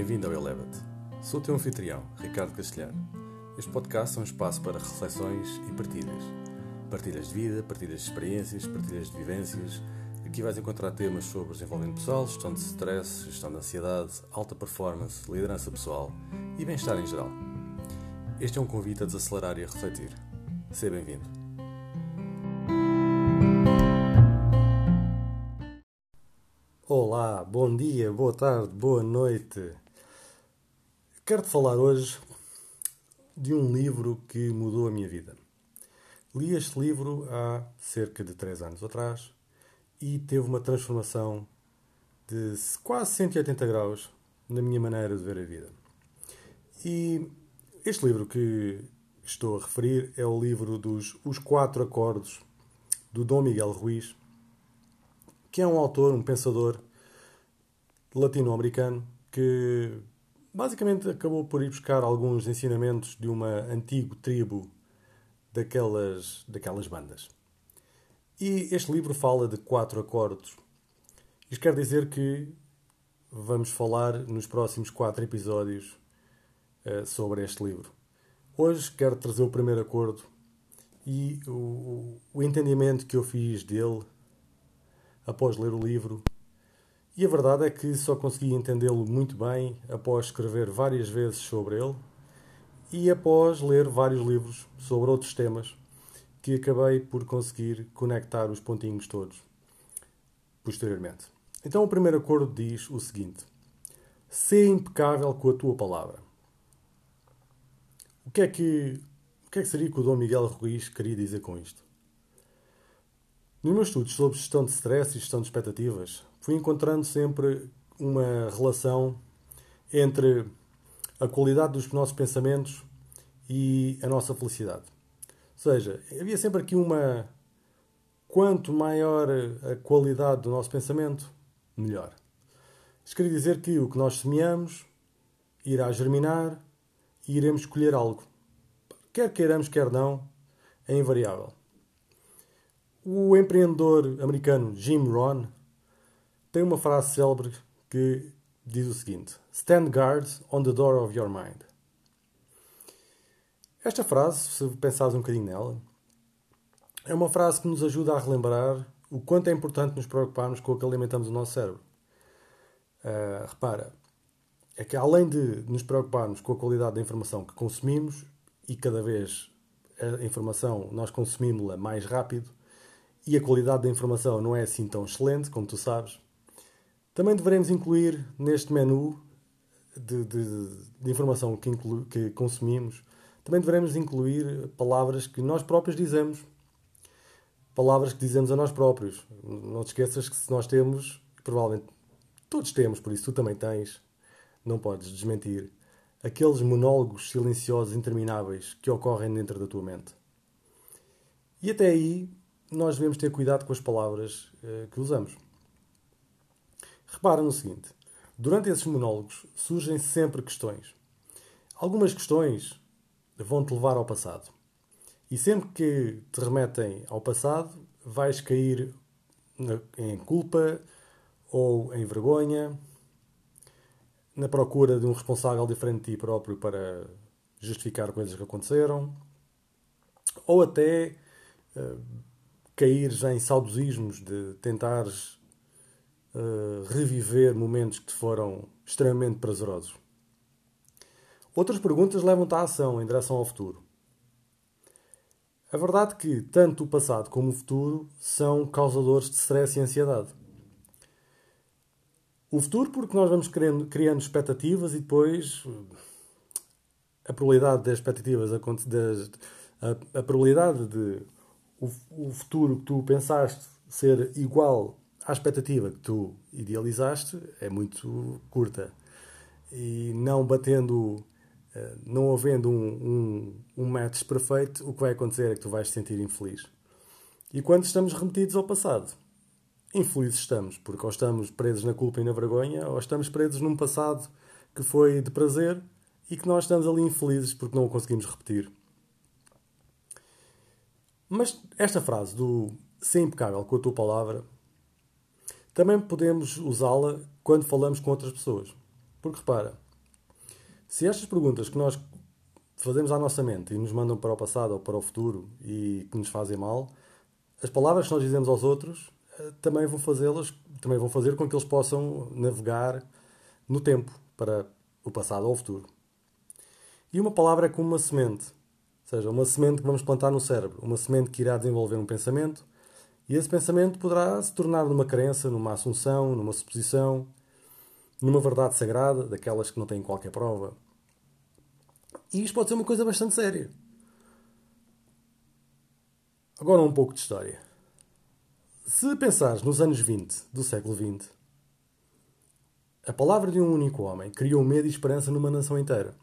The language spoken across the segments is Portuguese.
Bem-vindo ao Elevate. Sou o teu anfitrião, Ricardo Castelhano. Este podcast é um espaço para reflexões e partilhas. Partilhas de vida, partilhas de experiências, partilhas de vivências. Aqui vais encontrar temas sobre desenvolvimento pessoal, gestão de stress, gestão de ansiedade, alta performance, liderança pessoal e bem-estar em geral. Este é um convite a desacelerar e a refletir. Seja bem-vindo. Olá, bom dia, boa tarde, boa noite. Quero-te falar hoje de um livro que mudou a minha vida. Li este livro há cerca de 3 anos atrás e teve uma transformação de quase 180 graus na minha maneira de ver a vida. E este livro que estou a referir é o livro dos Os Quatro Acordos, do Dom Miguel Ruiz, que é um autor, um pensador latino-americano que basicamente acabou por ir buscar alguns ensinamentos de uma antiga tribo daquelas, daquelas bandas. E este livro fala de quatro acordos. Isto quer dizer que vamos falar nos próximos quatro episódios uh, sobre este livro. Hoje quero trazer o primeiro acordo e o, o entendimento que eu fiz dele após ler o livro e a verdade é que só consegui entendê-lo muito bem após escrever várias vezes sobre ele e após ler vários livros sobre outros temas que acabei por conseguir conectar os pontinhos todos posteriormente. Então, o primeiro acordo diz o seguinte: Sê impecável com a tua palavra. O que é que, o que, é que seria que o Dom Miguel Ruiz queria dizer com isto? Nos meus estudos sobre gestão de stress e gestão de expectativas, fui encontrando sempre uma relação entre a qualidade dos nossos pensamentos e a nossa felicidade. Ou seja, havia sempre aqui uma. Quanto maior a qualidade do nosso pensamento, melhor. Isto quer dizer que o que nós semeamos irá germinar e iremos colher algo. Quer queiramos, quer não, é invariável. O empreendedor americano Jim Rohn tem uma frase célebre que diz o seguinte: Stand guard on the door of your mind. Esta frase, se pensares um bocadinho nela, é uma frase que nos ajuda a relembrar o quanto é importante nos preocuparmos com o que alimentamos o nosso cérebro. Uh, repara, é que além de nos preocuparmos com a qualidade da informação que consumimos, e cada vez a informação nós consumimos-la mais rápido, e a qualidade da informação não é assim tão excelente, como tu sabes, também devemos incluir neste menu de, de, de informação que, inclu, que consumimos, também devemos incluir palavras que nós próprios dizemos. Palavras que dizemos a nós próprios. Não te esqueças que se nós temos, provavelmente todos temos, por isso tu também tens, não podes desmentir, aqueles monólogos silenciosos intermináveis que ocorrem dentro da tua mente. E até aí nós devemos ter cuidado com as palavras uh, que usamos. Repara no seguinte: durante esses monólogos surgem sempre questões. Algumas questões vão-te levar ao passado. E sempre que te remetem ao passado, vais cair em culpa ou em vergonha, na procura de um responsável diferente de ti próprio para justificar coisas que aconteceram, ou até uh, cair em saudosismos de tentares uh, reviver momentos que te foram extremamente prazerosos. Outras perguntas levam-te à ação em direção ao futuro. A verdade é que tanto o passado como o futuro são causadores de stress e ansiedade. O futuro porque nós vamos criando, criando expectativas e depois a probabilidade das expectativas, das, a, a probabilidade de o, o futuro que tu pensaste ser igual a expectativa que tu idealizaste é muito curta. E não batendo, eh, não havendo um, um, um match perfeito, o que vai acontecer é que tu vais te sentir infeliz. E quando estamos remetidos ao passado, infelizes estamos, porque ou estamos presos na culpa e na vergonha, ou estamos presos num passado que foi de prazer e que nós estamos ali infelizes porque não o conseguimos repetir. Mas esta frase do ser impecável com a tua palavra também podemos usá-la quando falamos com outras pessoas. Porque repara, Se estas perguntas que nós fazemos à nossa mente e nos mandam para o passado ou para o futuro e que nos fazem mal, as palavras que nós dizemos aos outros eh, também vão fazê-las, também vão fazer com que eles possam navegar no tempo para o passado ou o futuro. E uma palavra é como uma semente, ou seja, uma semente que vamos plantar no cérebro, uma semente que irá desenvolver um pensamento, e esse pensamento poderá se tornar numa crença, numa assunção, numa suposição, numa verdade sagrada, daquelas que não têm qualquer prova. E isto pode ser uma coisa bastante séria. Agora um pouco de história. Se pensares nos anos 20 do século XX, a palavra de um único homem criou medo e esperança numa nação inteira.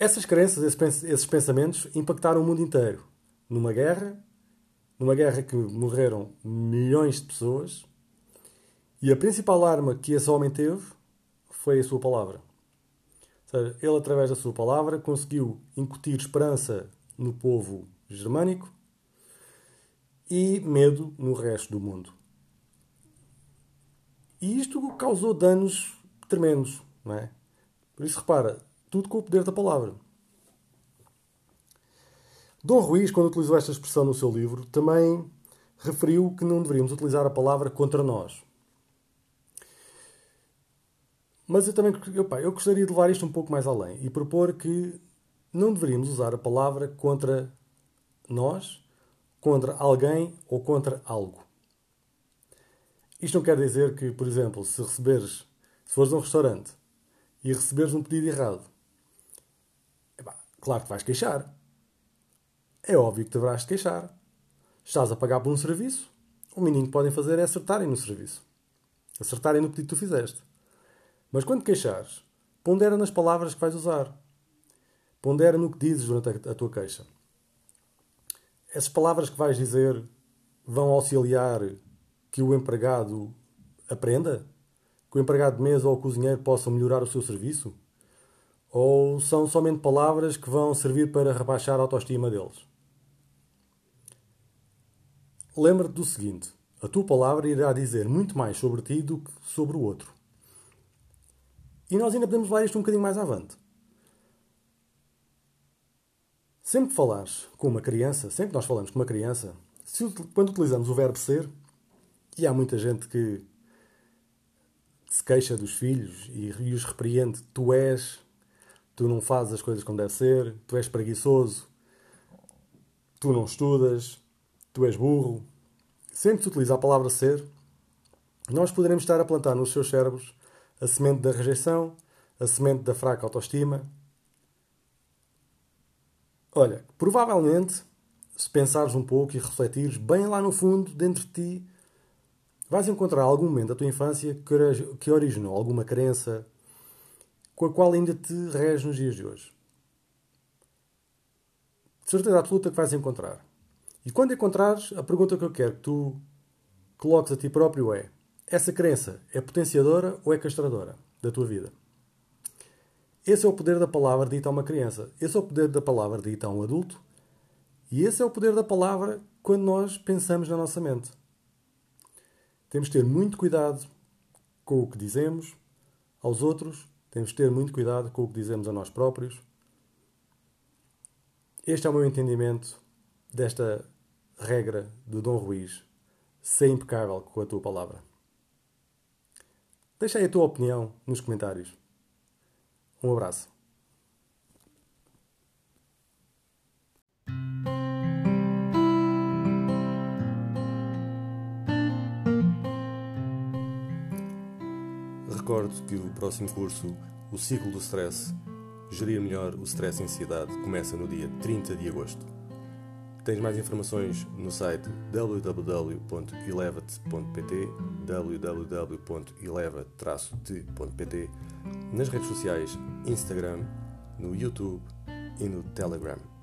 Essas crenças, esses pensamentos impactaram o mundo inteiro. Numa guerra, numa guerra que morreram milhões de pessoas, e a principal arma que esse homem teve foi a sua palavra. Ou seja, ele, através da sua palavra, conseguiu incutir esperança no povo germânico e medo no resto do mundo. E isto causou danos tremendos, não é? Por isso, repara, tudo com o poder da palavra. Dom Ruiz, quando utilizou esta expressão no seu livro, também referiu que não deveríamos utilizar a palavra contra nós. Mas eu também pá, eu gostaria de levar isto um pouco mais além e propor que não deveríamos usar a palavra contra nós, contra alguém ou contra algo. Isto não quer dizer que, por exemplo, se receberes, se fores a um restaurante e receberes um pedido errado, claro que vais queixar. É óbvio que deverás queixar. Estás a pagar por um serviço, o mínimo que podem fazer é acertarem no serviço. Acertarem no pedido que tu fizeste. Mas quando queixares, pondera nas palavras que vais usar. Pondera no que dizes durante a, tua queixa. Essas palavras que vais dizer vão auxiliar que o empregado aprenda? Que o empregado de mesa ou o cozinheiro possam melhorar o seu serviço? Ou são somente palavras que vão servir para rebaixar a autoestima deles? Lembra-te do seguinte: a tua palavra irá dizer muito mais sobre ti do que sobre o outro. E nós ainda podemos levar isto um bocadinho mais avante. Sempre que falares com uma criança, sempre que nós falamos com uma criança, se, quando utilizamos o verbo ser, e há muita gente que se queixa dos filhos e, e os repreende, tu és, tu não fazes as coisas como deve ser, tu és preguiçoso, tu não estudas, tu és burro. Sempre se utiliza a palavra ser, nós poderemos estar a plantar nos seus cérebros a semente da rejeição, a semente da fraca autoestima. Olha, provavelmente, se pensares um pouco e refletires, bem lá no fundo, dentro de ti, vais encontrar algum momento da tua infância que originou alguma crença com a qual ainda te reges nos dias de hoje. De certeza absoluta que vais encontrar. E quando encontrares, a pergunta que eu quero que tu coloques a ti próprio é: essa crença é potenciadora ou é castradora da tua vida? Esse é o poder da palavra dita a uma criança. Esse é o poder da palavra dita a um adulto. E esse é o poder da palavra quando nós pensamos na nossa mente. Temos de ter muito cuidado com o que dizemos aos outros, temos de ter muito cuidado com o que dizemos a nós próprios. Este é o meu entendimento desta regra do Dom Ruiz. Ser impecável com a tua palavra. Deixa aí a tua opinião nos comentários. Um abraço. Recordo que o próximo curso, o ciclo do stress, gerir melhor o stress e ansiedade, começa no dia 30 de agosto. Tens mais informações no site www.eleva-te.pt www.eleva-te.pt nas redes sociais Instagram, no YouTube e no Telegram.